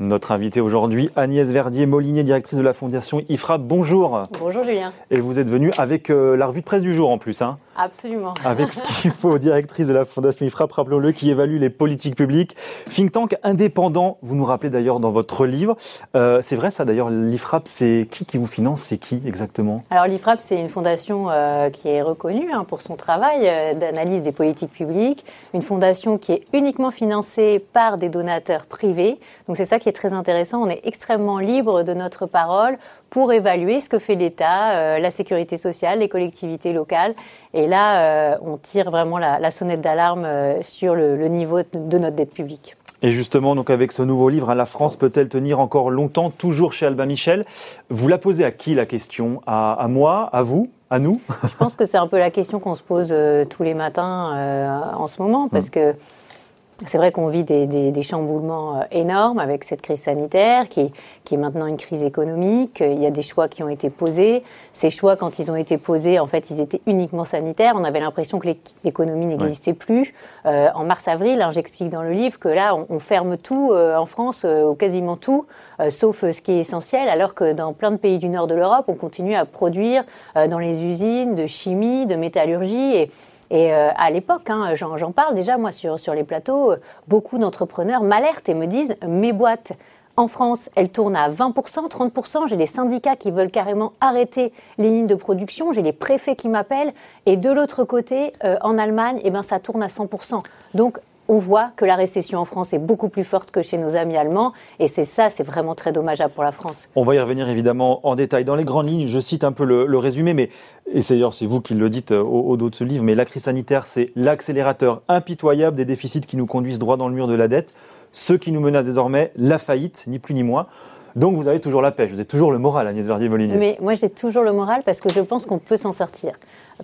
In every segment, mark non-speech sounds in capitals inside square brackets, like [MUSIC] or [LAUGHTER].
Notre invitée aujourd'hui, Agnès Verdier-Molinier, directrice de la Fondation IFRAP. Bonjour. Bonjour Julien. Et vous êtes venue avec euh, la revue de presse du jour en plus. Hein Absolument. Avec ce qu'il faut, directrice de la Fondation IFRAP, rappelons-le, qui évalue les politiques publiques. Think tank indépendant, vous nous rappelez d'ailleurs dans votre livre. Euh, c'est vrai ça d'ailleurs, l'IFRAP, c'est qui qui vous finance C'est qui exactement? Alors l'IFRAP, c'est une fondation euh, qui est reconnue hein, pour son travail euh, d'analyse des politiques publiques. Une fondation qui est uniquement financée par des donateurs privés. Donc c'est ça qui est très intéressant. On est extrêmement libre de notre parole pour évaluer ce que fait l'État, la sécurité sociale, les collectivités locales. Et là, euh, on tire vraiment la, la sonnette d'alarme euh, sur le, le niveau de notre dette publique. Et justement, donc avec ce nouveau livre, hein, La France peut-elle tenir encore longtemps, toujours chez Albin Michel? Vous la posez à qui la question? À, à, moi, à vous, à nous? Je pense que c'est un peu la question qu'on se pose euh, tous les matins euh, en ce moment, parce mmh. que c'est vrai qu'on vit des, des, des, chamboulements euh, énormes avec cette crise sanitaire qui, qui, est maintenant une crise économique. Il y a des choix qui ont été posés. Ces choix, quand ils ont été posés, en fait, ils étaient uniquement sanitaires. On avait l'impression que l'économie n'existait plus. Euh, en mars-avril, hein, j'explique dans le livre que là, on, on ferme tout euh, en France, euh, quasiment tout, euh, sauf ce qui est essentiel, alors que dans plein de pays du nord de l'Europe, on continue à produire euh, dans les usines de chimie, de métallurgie et et euh, à l'époque, hein, j'en parle déjà moi sur, les plateaux, beaucoup d'entrepreneurs m'alertent et me disent mes boîtes en France, elles tournent à 20%, 30%. J'ai des syndicats qui veulent carrément arrêter les lignes de production. J'ai les préfets qui m'appellent. Et de l'autre côté, euh, en Allemagne, eh ben, ça tourne à 100%. Donc, on voit que la récession en France est beaucoup plus forte que chez nos amis allemands. Et c'est ça, c'est vraiment très dommageable pour la France. On va y revenir évidemment en détail. Dans les grandes lignes, je cite un peu le, le résumé, mais et c'est d'ailleurs c'est vous qui le dites au, au, dos de ce livre, mais la crise sanitaire, c'est l'accélérateur impitoyable des déficits qui nous conduisent droit dans le mur de la dette. Ce qui nous menace désormais, la faillite, ni plus ni moins. Donc vous avez toujours la pêche, vous avez toujours le moral, Agnès Verdier-Molinier. Mais moi j'ai toujours le moral parce que je pense qu'on peut s'en sortir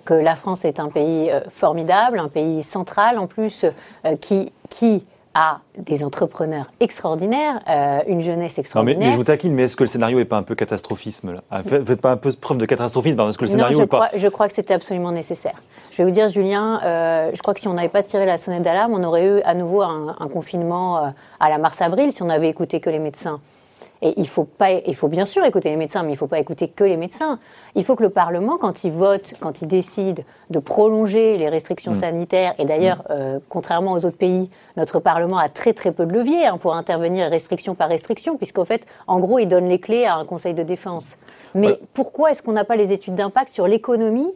que la France est un pays euh, formidable, un pays central en plus, euh, qui, qui a des entrepreneurs extraordinaires, euh, une jeunesse extraordinaire. Non, mais, mais, je vous taquine, mais est-ce que le scénario n'est pas un peu catastrophisme là ah, Faites pas un peu preuve de catastrophisme parce que le scénario non, je est crois, pas. Je crois que c'était absolument nécessaire. Je vais vous dire, Julien, euh, je crois que si on n'avait pas tiré la sonnette d'alarme, on aurait eu à nouveau un, un confinement euh, à la mars-avril si on avait écouté que les médecins. Et il faut pas, il faut bien sûr écouter les médecins, mais il faut pas écouter que les médecins. Il faut que le Parlement, quand il vote, quand il décide de prolonger les restrictions mmh. sanitaires, et d'ailleurs, mmh. euh, contrairement aux autres pays, notre Parlement a très très peu de leviers hein, pour intervenir restriction par restriction, puisqu'en fait, en gros, il donne les clés à un Conseil de défense. Mais ouais. pourquoi est-ce qu'on n'a pas les études d'impact sur l'économie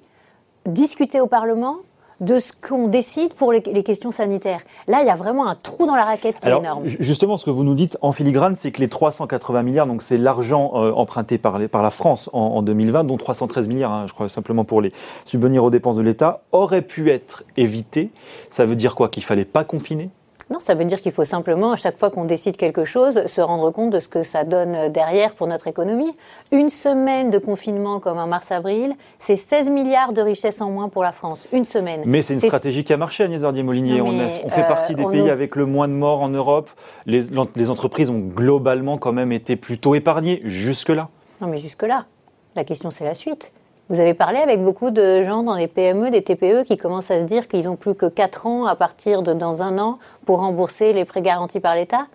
discutées au Parlement de ce qu'on décide pour les, les, questions sanitaires. Là, il y a vraiment un trou dans la raquette qui Alors, est énorme. Justement, ce que vous nous dites en filigrane, c'est que les 380 milliards, donc c'est l'argent euh, emprunté par, les, par, la France en, en, 2020, dont 313 milliards, hein, je crois simplement pour les subvenir aux dépenses de l'État, auraient pu être évités. Ça veut dire quoi? Qu'il fallait pas confiner? Non, ça veut dire qu'il faut simplement, à chaque fois qu'on décide quelque chose, se rendre compte de ce que ça donne derrière pour notre économie. Une semaine de confinement comme en mars-avril, c'est 16 milliards de richesses en moins pour la France. Une semaine. Mais c'est une stratégie qui a marché, Agnès Verdier-Molinier. On, on, fait euh, partie des pays nous... avec le moins de morts en Europe. Les, les entreprises ont globalement quand même été plutôt épargnées jusque-là. Non, mais jusque-là. La question, c'est la suite. Vous avez parlé avec beaucoup de gens dans les PME, des TPE qui commencent à se dire qu'ils n'ont plus que 4 ans à partir de dans un an pour rembourser les prêts garantis par l'État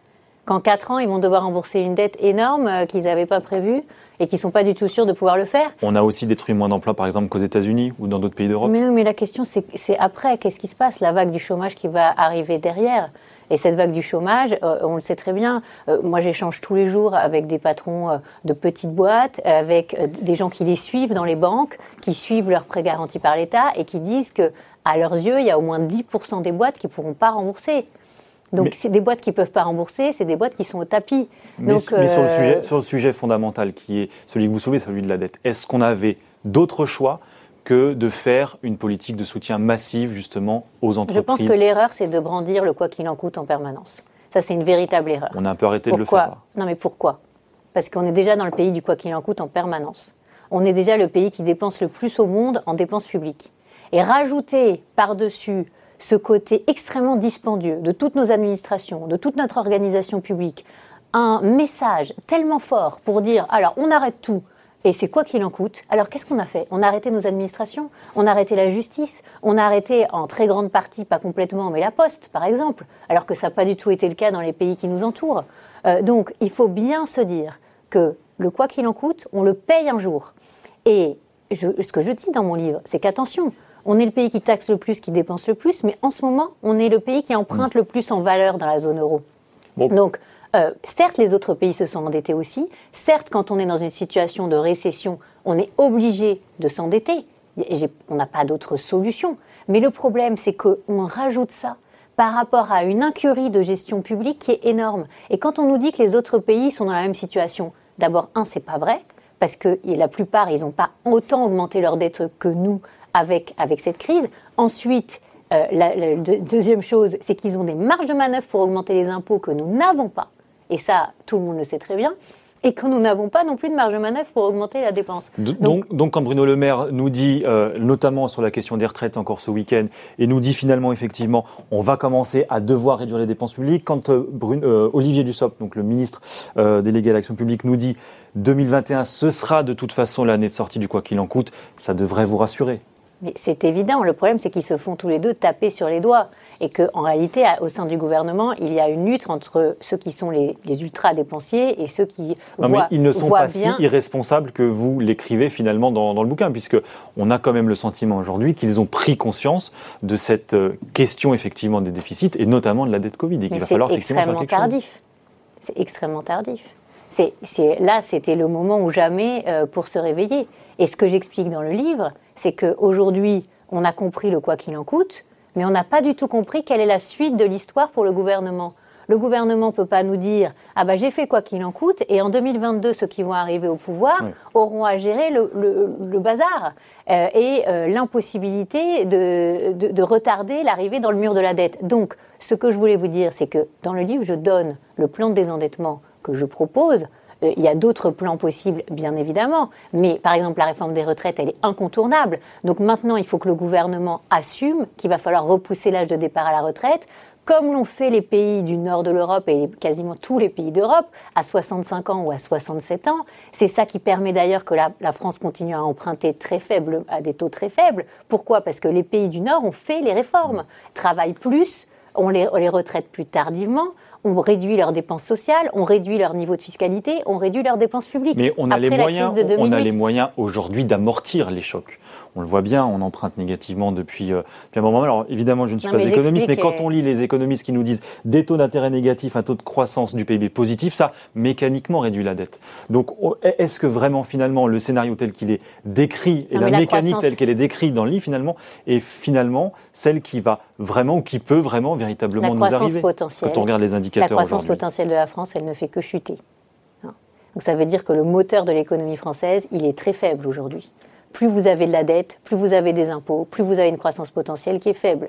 Qu'en 4 ans, ils vont devoir rembourser une dette énorme euh, qu'ils n'avaient pas prévue et qui ne sont pas du tout sûrs de pouvoir le faire. On a aussi détruit moins d'emplois, par exemple, qu'aux États-Unis ou dans d'autres pays d'Europe. Mais non, mais la question, c'est après, qu'est-ce qui se passe? La vague du chômage qui va arriver derrière et cette vague du chômage, euh, on le sait très bien. Euh, moi, j'échange tous les jours avec des patrons euh, de petites boîtes, avec des gens qui les suivent dans les banques, qui suivent leurs prêts garantis par l'État et qui disent que, à leurs yeux, il y a au moins 10% des boîtes qui pourront pas rembourser. Donc, c'est des boîtes qui peuvent pas rembourser, c'est des boîtes qui sont au tapis. Mais, Donc, mais sur, le sujet, sur le sujet fondamental qui est celui que vous soulevez, celui de la dette, est-ce qu'on avait d'autres choix? Que de faire une politique de soutien massive justement aux entreprises. Je pense que l'erreur, c'est de brandir le quoi qu'il en coûte en permanence. Ça, c'est une véritable erreur. On a un peu arrêté pourquoi de le faire. Non, mais pourquoi? Parce qu'on est déjà dans le pays du quoi qu'il en coûte en permanence. On est déjà le pays qui dépense le plus au monde en dépenses publiques. Et rajouter par-dessus ce côté extrêmement dispendieux de toutes nos administrations, de toute notre organisation publique, un message tellement fort pour dire alors on arrête tout, et c'est quoi qu'il en coûte? Alors qu'est-ce qu'on a fait? On a arrêté nos administrations, on a arrêté la justice, on a arrêté en très grande partie, pas complètement, mais la poste, par exemple, alors que ça n'a pas du tout été le cas dans les pays qui nous entourent. donc, il faut bien se dire que le quoi qu'il en coûte, on le paye un jour. Et ce que je dis dans mon livre, c'est qu'attention, on est le pays qui taxe le plus, qui dépense le plus, mais en ce moment, on est le pays qui emprunte le plus en valeur dans la zone euro. Donc, euh, certes, les autres pays se sont endettés aussi. Certes, quand on est dans une situation de récession, on est obligé de s'endetter. On n'a pas d'autre solution. Mais le problème, c'est qu'on rajoute ça par rapport à une incurie de gestion publique qui est énorme. Et quand on nous dit que les autres pays sont dans la même situation, d'abord, un, c'est pas vrai, parce que la plupart, ils n'ont pas autant augmenté leur dette que nous avec, avec cette crise. Ensuite, euh, la, deuxième chose, c'est qu'ils ont des marges de manœuvre pour augmenter les impôts que nous n'avons pas. Et ça, tout le monde le sait très bien et que nous n'avons pas non plus de marge de manœuvre pour augmenter la dépense. Donc, donc, quand Bruno Le Maire nous dit, euh, notamment sur la question des retraites encore ce week-end, et nous dit finalement effectivement, on va commencer à devoir réduire les dépenses publiques, quand euh, Bruno, Olivier Dussopt, donc le ministre délégué à l'action publique, nous dit 2021, ce sera de toute façon l'année de sortie du quoi qu'il en coûte, ça devrait vous rassurer. Mais c'est évident. Le problème, c'est qu'ils se font tous les deux taper sur les doigts. Et qu'en réalité, au sein du gouvernement, il y a une lutte entre ceux qui sont les, ultra-dépensiers et ceux qui non, mais ils ne sont pas si irresponsables que vous l'écrivez finalement dans, le bouquin, puisque on a quand même le sentiment aujourd'hui qu'ils ont pris conscience de cette euh, question effectivement des déficits et notamment de la dette Covid et qu'il va falloir effectivement faire quelque tardif. C'est extrêmement tardif. C'est, là, c'était le moment ou jamais euh, pour se réveiller. Et ce que j'explique dans le livre, c'est qu'aujourd'hui, on a compris le quoi qu'il en coûte, mais on n'a pas du tout compris quelle est la suite de l'histoire pour le gouvernement. Le gouvernement ne peut pas nous dire ah ben j'ai fait quoi qu'il en coûte et en 2022 ceux qui vont arriver au pouvoir auront à gérer le, bazar euh, et euh, l'impossibilité de, de, retarder l'arrivée dans le mur de la dette. Donc ce que je voulais vous dire c'est que dans le livre je donne le plan de désendettement que je propose il y a d'autres plans possibles, bien évidemment, mais par exemple, la réforme des retraites, elle est incontournable. Donc maintenant, il faut que le gouvernement assume qu'il va falloir repousser l'âge de départ à la retraite, comme l'ont fait les pays du nord de l'Europe et quasiment tous les pays d'Europe, à 65 ans ou à 67 ans. C'est ça qui permet d'ailleurs que la, France continue à emprunter très faible, à des taux très faibles. Pourquoi? Parce que les pays du nord ont fait les réformes, travaillent plus, on les, on les retraite plus tardivement on réduit leurs dépenses sociales, on réduit leur niveau de fiscalité, on réduit leurs dépenses publiques. Mais on a les moyens, on a les moyens aujourd'hui d'amortir les chocs on le voit bien, on emprunte négativement depuis, euh, un moment. Alors évidemment, je ne suis pas économiste, mais quand on lit les économistes qui nous disent des taux d'intérêt négatifs, un taux de croissance du PIB positif, ça mécaniquement réduit la dette. Donc est-ce que vraiment finalement le scénario tel qu'il est décrit et la, mécanique telle qu'elle est décrite dans le livre finalement est finalement celle qui va vraiment ou qui peut vraiment véritablement nous arriver quand on regarde les indicateurs. La croissance potentielle de la France, elle ne fait que chuter. Donc ça veut dire que le moteur de l'économie française, il est très faible aujourd'hui plus vous avez de la dette, plus vous avez des impôts, plus vous avez une croissance potentielle qui est faible.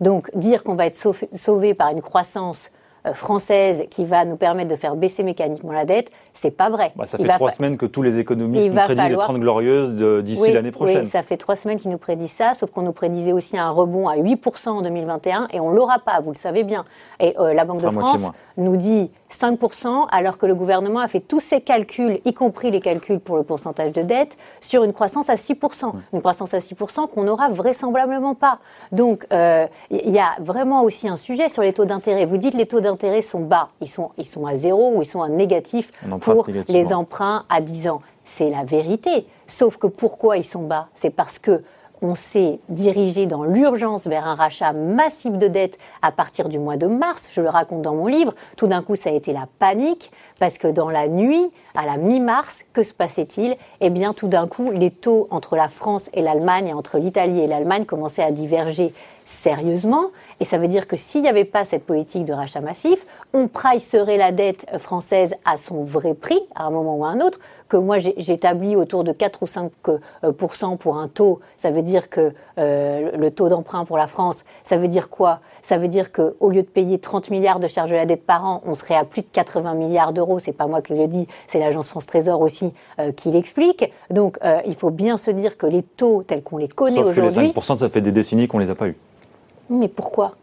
Donc dire qu'on va être sauvé par une croissance française qui va nous permettre de faire baisser mécaniquement la dette, c'est pas vrai. Bah, ça fait trois semaines que tous les économistes nous prédisent les 30 glorieuses d'ici l'année prochaine. Oui, ça fait trois semaines qu'ils nous prédisent ça, sauf qu'on nous prédisait aussi un rebond à 8% en 2021 et on l'aura pas, vous le savez bien. Et euh, la Banque de France nous dit 5%, alors que le gouvernement a fait tous ses calculs, y compris les calculs pour le pourcentage de dette, sur une croissance à 6%. Une croissance à 6% qu'on n'aura vraisemblablement pas. Donc, euh, il y a vraiment aussi un sujet sur les taux d'intérêt. Vous dites les taux d'intérêt sont bas. Ils sont, ils sont à zéro ou ils sont à négatif pour les emprunts à 10 ans. C'est la vérité. Sauf que pourquoi ils sont bas? C'est parce que on s'est dirigé dans l'urgence vers un rachat massif de dettes à partir du mois de mars. Je le raconte dans mon livre. Tout d'un coup, ça a été la panique parce que dans la nuit, à la mi-mars, que se passait-il? Eh bien, tout d'un coup, les taux entre la France et l'Allemagne, entre l'Italie et l'Allemagne, commençaient à diverger sérieusement. Et ça veut dire que s'il n'y avait pas cette politique de rachat massif, on pricerait la dette française à son vrai prix, à un moment ou à un autre, que moi j'établis autour de 4 ou 5% euh, pour un taux. Ça veut dire que euh, le taux d'emprunt pour la France, ça veut dire quoi? Ça veut dire qu'au lieu de payer 30 milliards de charges de la dette par an, on serait à plus de 80 milliards d'euros. C'est pas moi qui le dis, c'est l'agence France Trésor aussi euh, qui l'explique. Donc il faut bien se dire que les taux tels qu'on les connaît aujourd'hui. Sauf que les 5%, ça fait des décennies qu'on les a pas eus. Mais pourquoi?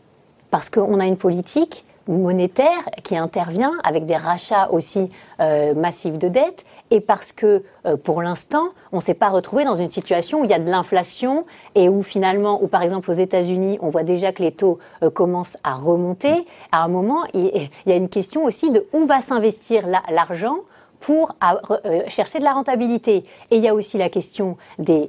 Parce qu'on a une politique monétaire qui intervient avec des rachats aussi euh, massifs de dettes et parce que euh, pour l'instant, on ne s'est pas retrouvé dans une situation où il y a de l'inflation et où finalement, par exemple aux États-Unis, on voit déjà que les taux euh, commencent à remonter. À un moment, il y a une question aussi de où va s'investir l'argent pour euh, chercher de la rentabilité. Et il y a aussi la question des,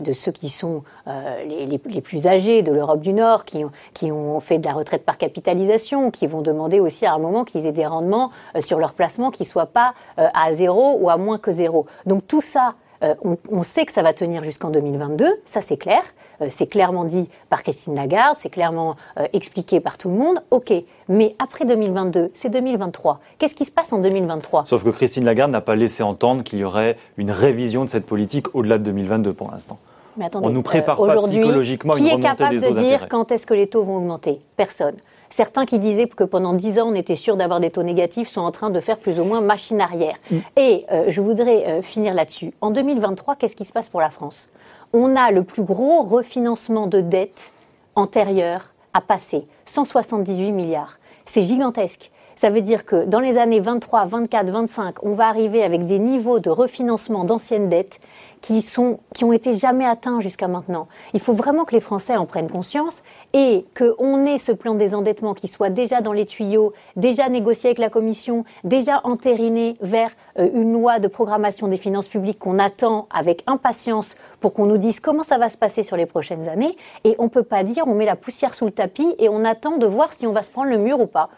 de ceux qui sont euh, les, plus âgés de l'Europe du Nord, qui ont, qui ont fait de la retraite par capitalisation, qui vont demander aussi à un moment qu'ils aient des rendements euh, sur leur placement qui ne soient pas à zéro ou à moins que zéro. Donc tout ça, on, sait que ça va tenir jusqu'en 2022, ça c'est clair. Euh, c'est clairement dit par Christine Lagarde, c'est clairement euh, expliqué par tout le monde. Ok, mais après 2022, c'est 2023. Qu'est-ce qui se passe en 2023 Sauf que Christine Lagarde n'a pas laissé entendre qu'il y aurait une révision de cette politique au-delà de 2022 pour l'instant. Mais attendez, On nous prépare euh, pas psychologiquement qui est capable de dire quand est-ce que les taux vont augmenter? Personne. Certains qui disaient que pendant 10 ans, on était sûr d'avoir des taux négatifs sont en train de faire plus ou moins machine arrière. Mm. Et je voudrais finir là-dessus. En 2023, qu'est-ce qui se passe pour la France? On a le plus gros refinancement de dette antérieure à passer, 178 milliards. C'est gigantesque. Ça veut dire que dans les années 23, 24, 25, on va arriver avec des niveaux de refinancement d'anciennes dettes qui, sont, qui ont été jamais atteints jusqu'à maintenant. Il faut vraiment que les Français en prennent conscience et qu'on ait ce plan de désendettement qui soit déjà dans les tuyaux, déjà négocié avec la Commission, déjà entériné vers euh, une loi de programmation des finances publiques qu'on attend avec impatience pour qu'on nous dise comment ça va se passer sur les prochaines années. Et on ne peut pas dire on met la poussière sous le tapis et on attend de voir si on va se prendre le mur ou pas.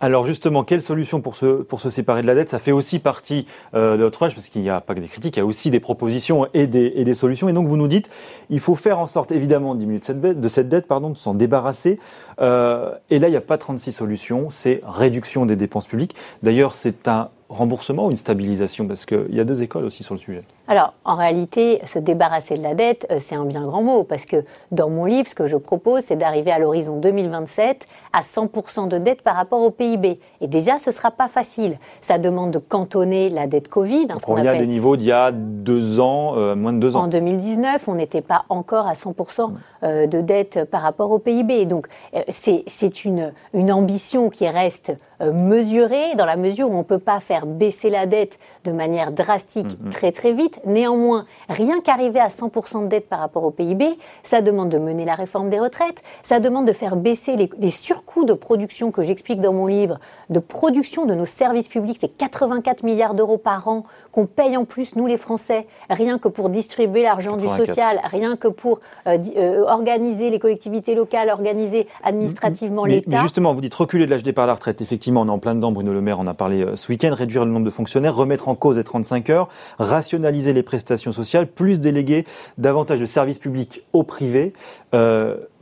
Alors justement, quelle solution pour se, séparer de la dette? Ça fait aussi partie euh, de notre âge, parce qu'il n'y a pas que des critiques, il y a aussi des propositions et des, solutions. Et donc vous nous dites, il faut faire en sorte évidemment de diminuer de cette dette, de pardon, de s'en débarrasser. Euh, et là, il n'y a pas 36 solutions, c'est réduction des dépenses publiques. D'ailleurs, c'est un remboursement ou une stabilisation? Parce qu'il y a deux écoles aussi sur le sujet. Alors, en réalité, se débarrasser de la dette, euh, c'est un bien grand mot, parce que dans mon livre, ce que je propose, c'est d'arriver à l'horizon 2027 à 100% de dette par rapport au PIB. Et déjà, ce ne sera pas facile. Ça demande de cantonner la dette Covid. Hein, on revient à des niveaux d'il y a deux ans, euh, moins de deux ans. En 2019, on n'était pas encore à 100% euh, de dette par rapport au PIB. Donc, c'est une, une ambition qui reste mesurée dans la mesure où on ne peut pas faire baisser la dette de manière drastique mm-hmm. très très vite. Néanmoins, rien qu'arriver à 100% de dette par rapport au PIB, ça demande de mener la réforme des retraites, ça demande de faire baisser les, les surcoûts de production que j'explique dans mon livre, de production de nos services publics, c'est 84 milliards d'euros par an qu'on paye en plus, nous les Français, rien que pour distribuer l'argent du social, rien que pour euh, euh, organiser les collectivités locales, organiser administrativement l'État. Mais justement, vous dites reculer de l'âge départ à la retraite. Effectivement, on est en plein dedans, Bruno Le Maire en a parlé euh, ce week-end, réduire le nombre de fonctionnaires, remettre en cause les 35 heures, rationaliser les prestations sociales, plus déléguer davantage de services publics au privé.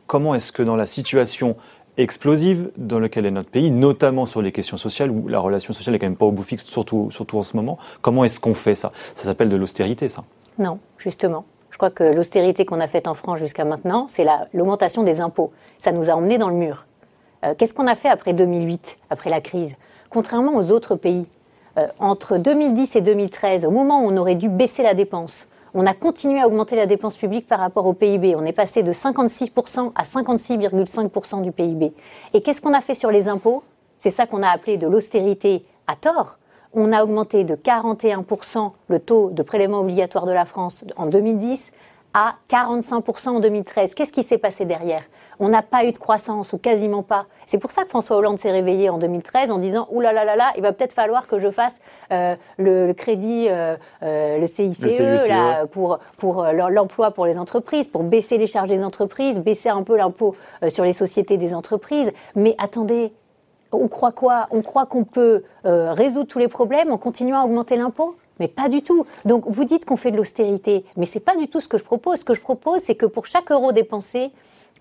comment est-ce que dans la situation explosive dans laquelle est notre pays, notamment sur les questions sociales, où la relation sociale n'est quand même pas au bout fixe, surtout, en ce moment. Comment est-ce qu'on fait ça? Ça s'appelle de l'austérité, ça Non, justement. Je crois que l'austérité qu'on a faite en France jusqu'à maintenant, c'est l'augmentation des impôts. Ça nous a emmenés dans le mur. Euh, qu'est-ce qu'on a fait après 2008, après la crise? Contrairement aux autres pays, euh, entre 2010 et 2013, au moment où on aurait dû baisser la dépense, on a continué à augmenter la dépense publique par rapport au PIB. On est passé de 56% à 56,5% du PIB. Et qu'est-ce qu'on a fait sur les impôts? C'est ça qu'on a appelé de l'austérité à tort. On a augmenté de 41% le taux de prélèvement obligatoire de la France en 2010 à 45% en 2013. Qu'est-ce qui s'est passé derrière? On n'a pas eu de croissance ou quasiment pas. C'est pour ça que François Hollande s'est réveillé en 2013 en disant Ouh là là là là, il va peut-être falloir que je fasse euh, le, crédit, euh, euh, le CICE, e. pour, pour l'emploi pour les entreprises, pour baisser les charges des entreprises, baisser un peu l'impôt sur les sociétés des entreprises. Mais attendez, on croit quoi? On croit qu'on peut résoudre tous les problèmes en continuant à augmenter l'impôt? Mais pas du tout. Donc vous dites qu'on fait de l'austérité, mais c'est pas du tout ce que je propose. Ce que je propose, c'est que pour chaque euro dépensé,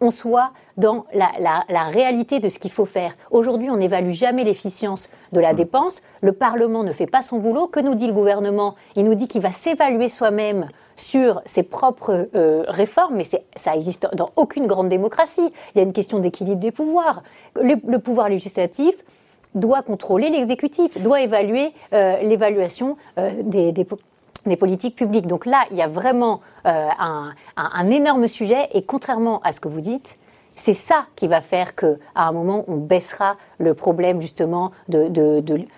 on soit dans la, réalité de ce qu'il faut faire. Aujourd'hui, on n'évalue jamais l'efficience de la mmh. dépense. Le Parlement ne fait pas son boulot. Que nous dit le gouvernement? Il nous dit qu'il va s'évaluer soi-même sur ses propres euh, réformes, mais ça existe dans aucune grande démocratie. Il y a une question d'équilibre des pouvoirs. Le, pouvoir législatif doit contrôler l'exécutif, doit évaluer euh, l'évaluation euh, des, des, des politiques publiques. Donc là, il y a vraiment euh, un, énorme sujet et contrairement à ce que vous dites, c'est ça qui va faire que, à un moment, on baissera le problème justement de,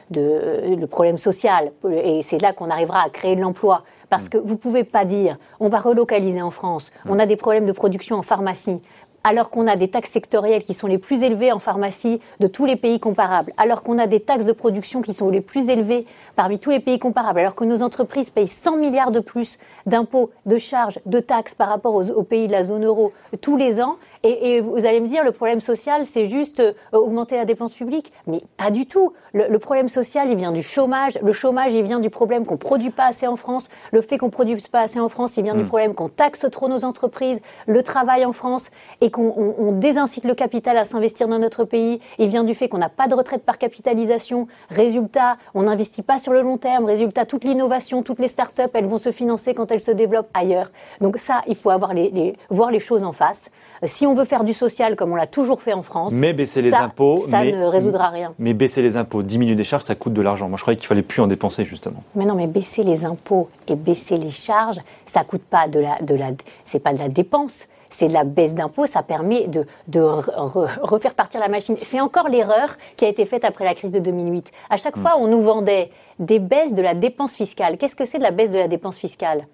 le problème social. Et c'est là qu'on arrivera à créer de l'emploi. Parce que vous ne pouvez pas dire, on va relocaliser en France, on a des problèmes de production en pharmacie, alors qu'on a des taxes sectorielles qui sont les plus élevées en pharmacie de tous les pays comparables, alors qu'on a des taxes de production qui sont les plus élevées parmi tous les pays comparables, alors que nos entreprises payent 100 milliards de plus d'impôts, de charges, de taxes par rapport aux, pays de la zone euro tous les ans, et, vous allez me dire, le problème social, c'est juste euh, augmenter la dépense publique? Mais pas du tout. Le, problème social, il vient du chômage. Le chômage, il vient du problème qu'on produit pas assez en France. Le fait qu'on produise pas assez en France, il vient du hmm. problème qu'on taxe trop nos entreprises, le travail en France, et qu'on désincite le capital à s'investir dans notre pays. Il vient du fait qu'on n'a pas de retraite par capitalisation. Résultat, on n'investit pas sur le long terme. Résultat, toute l'innovation, toutes les start-up, elles vont se financer quand elles se développent ailleurs. Donc ça, il faut avoir les, voir les choses en face. Si on veut faire du social comme on l'a toujours fait en France, mais baisser les impôts, ça ne résoudra rien. Mais baisser les impôts, diminuer des charges, ça coûte de l'argent. Moi, je croyais qu'il fallait plus en dépenser justement. Mais non, mais baisser les impôts et baisser les charges, ça coûte pas de la, de la, c'est pas de la dépense. C'est de la baisse d'impôts, ça permet de, de refaire partir la machine. C'est encore l'erreur qui a été faite après la crise de 2008. À chaque hmm. fois, on nous vendait des baisses de la dépense fiscale. Qu'est-ce que c'est de la baisse de la dépense fiscale?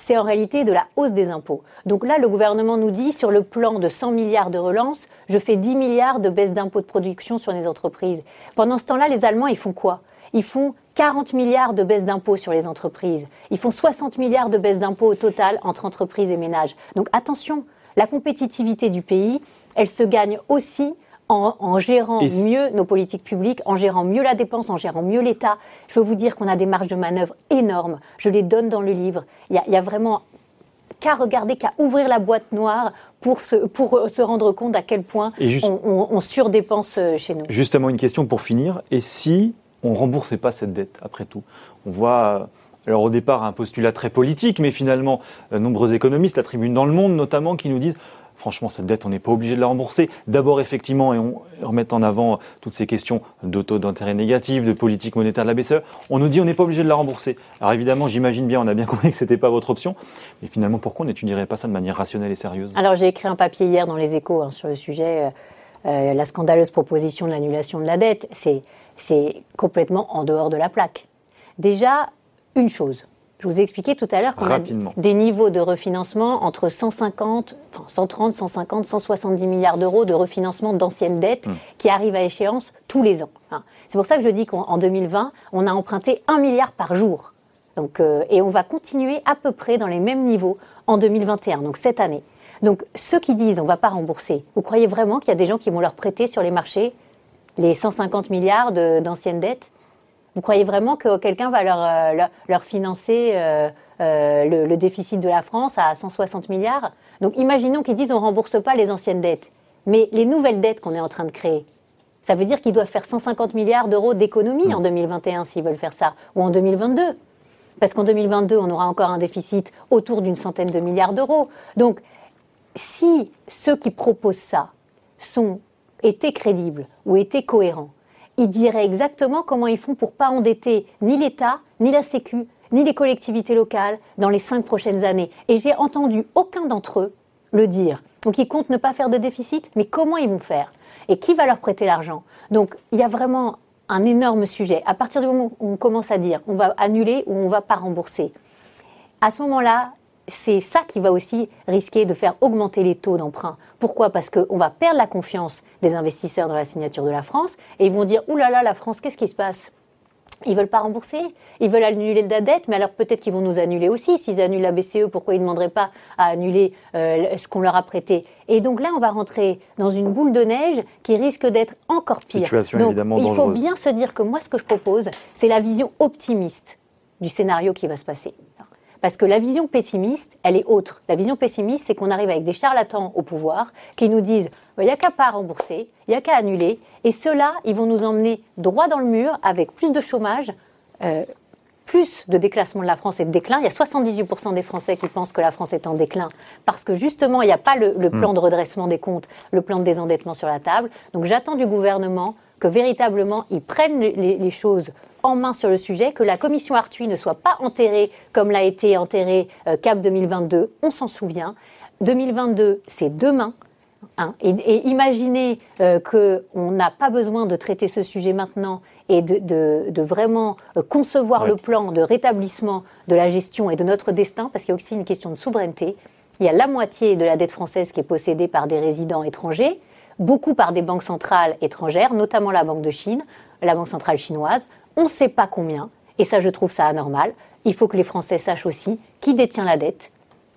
C'est en réalité de la hausse des impôts. Donc là, le gouvernement nous dit, sur le plan de 100 milliards de relance, je fais 10 milliards de baisse d'impôts de production sur les entreprises. Pendant ce temps-là, les Allemands, ils font quoi? Ils font 40 milliards de baisse d'impôts sur les entreprises. Ils font 60 milliards de baisse d'impôts au total entre entreprises et ménages. Donc attention, la compétitivité du pays, elle se gagne aussi en, gérant mieux nos politiques publiques, en gérant mieux la dépense, en gérant mieux l'État. Je veux vous dire qu'on a des marges de manœuvre énormes. Je les donne dans le livre. Il y a, vraiment qu'à regarder, qu'à ouvrir la boîte noire pour se, pour se rendre compte à quel point on, surdépense euh, chez nous. Justement, une question pour finir. Et si on remboursait pas cette dette, après tout? On voit... Alors au départ un postulat très politique, mais finalement, euh, nombreux économistes, la tribune dans le monde notamment, qui nous disent franchement, cette dette, on n'est pas obligé de la rembourser. D'abord, effectivement, et on remet en avant toutes ces questions de taux d'intérêt négatif, de politique monétaire de la BCE, on nous dit on n'est pas obligé de la rembourser. Alors évidemment, j'imagine bien, on a bien [LAUGHS] compris que ce n'était pas votre option, mais finalement, pourquoi on n'étudierait pas ça de manière rationnelle et sérieuse? Alors j'ai écrit un papier hier dans les échos hein, sur le sujet, euh, euh, la scandaleuse proposition de l'annulation de la dette, c'est complètement en dehors de la plaque. Déjà, une chose, je vous ai expliqué tout à l'heure qu'on a des niveaux de refinancement entre 150, 130, 150, 170 milliards d'euros de refinancement d'anciennes dettes hmm. qui arrivent à échéance tous les ans. Hein. C'est pour ça que je dis qu'en 2020, on a emprunté 1 milliard par jour. Donc, euh, et on va continuer à peu près dans les mêmes niveaux en 2021, donc cette année. Donc ceux qui disent on ne va pas rembourser, vous croyez vraiment qu'il y a des gens qui vont leur prêter sur les marchés les 150 milliards d'anciennes dettes? Vous croyez vraiment que quelqu'un va leur, euh, leur, financer euh, euh, le, déficit de la France à 160 milliards? Donc imaginons qu'ils disent on ne rembourse pas les anciennes dettes. Mais les nouvelles dettes qu'on est en train de créer, ça veut dire qu'ils doivent faire 150 milliards d'euros d'économie en 2021 s'ils veulent faire ça, ou en 2022. Parce qu'en 2022, on aura encore un déficit autour d'une centaine de milliards d'euros. Donc, si ceux qui proposent ça sont, étaient crédibles ou étaient cohérents, ils diraient exactement comment ils font pour pas endetter ni l'État, ni la Sécu, ni les collectivités locales dans les cinq prochaines années. Et j'ai entendu aucun d'entre eux le dire. Donc ils comptent ne pas faire de déficit, mais comment ils vont faire? Et qui va leur prêter l'argent? Donc il y a vraiment un énorme sujet. À partir du moment où on commence à dire on va annuler ou on va pas rembourser, à ce moment-là, c'est ça qui va aussi risquer de faire augmenter les taux d'emprunt. Pourquoi? Parce qu'on va perdre la confiance des investisseurs dans la signature de la France et ils vont dire Ouh là là, la France, qu'est-ce qui se passe? Ils veulent pas rembourser, ils veulent annuler la dette, mais alors peut-être qu'ils vont nous annuler aussi. S'ils annulent la BCE, pourquoi ils ne demanderaient pas à annuler euh, ce qu'on leur a prêté? Et donc là, on va rentrer dans une boule de neige qui risque d'être encore pire. Situation donc, évidemment il faut bien se dire que moi, ce que je propose, c'est la vision optimiste du scénario qui va se passer. Parce que la vision pessimiste, elle est autre. La vision pessimiste, c'est qu'on arrive avec des charlatans au pouvoir qui nous disent il n'y a qu'à pas rembourser, il n'y a qu'à annuler. Et ceux-là, ils vont nous emmener droit dans le mur avec plus de chômage, euh, plus de déclassement de la France et de déclin. Il y a 78% des Français qui pensent que la France est en déclin parce que justement, il n'y a pas le, plan hmm. de redressement des comptes, le plan de désendettement sur la table. Donc j'attends du gouvernement que véritablement ils prennent les choses en main sur le sujet, que la commission Arthuis ne soit pas enterrée comme l'a été enterrée euh, CAP 2022, on s'en souvient. 2022, c'est demain. Hein. Et, imaginez euh, qu'on n'a pas besoin de traiter ce sujet maintenant et de, vraiment euh, concevoir le plan de rétablissement de la gestion et de notre destin, parce qu'il y a aussi une question de souveraineté. Il y a la moitié de la dette française qui est possédée par des résidents étrangers, beaucoup par des banques centrales étrangères, notamment la Banque de Chine, la Banque centrale chinoise. On ne sait pas combien, et ça je trouve ça anormal. Il faut que les Français sachent aussi qui détient la dette.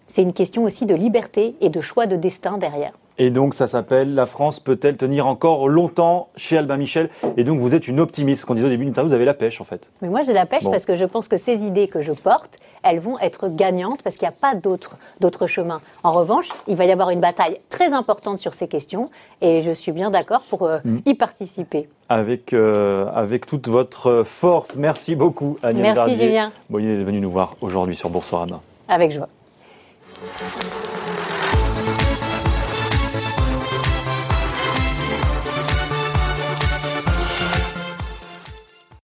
C'est une question aussi de liberté et de choix de destin derrière. Et donc ça s'appelle La France peut-elle tenir encore longtemps chez Albin Michel Et donc vous êtes une optimiste. Quand on disait au début de l'interview, vous avez la pêche en fait. Mais moi j'ai la pêche parce que je pense que ces idées que je porte, elles vont être gagnantes parce qu'il n'y a pas d'autre chemin. En revanche, il va y avoir une bataille très importante sur ces questions et je suis bien d'accord pour euh, mm. y participer. Avec, euh, avec toute votre force. Merci beaucoup Agnès Merci Julien. Bon, il est venu nous voir aujourd'hui sur Boursorama. Avec joie.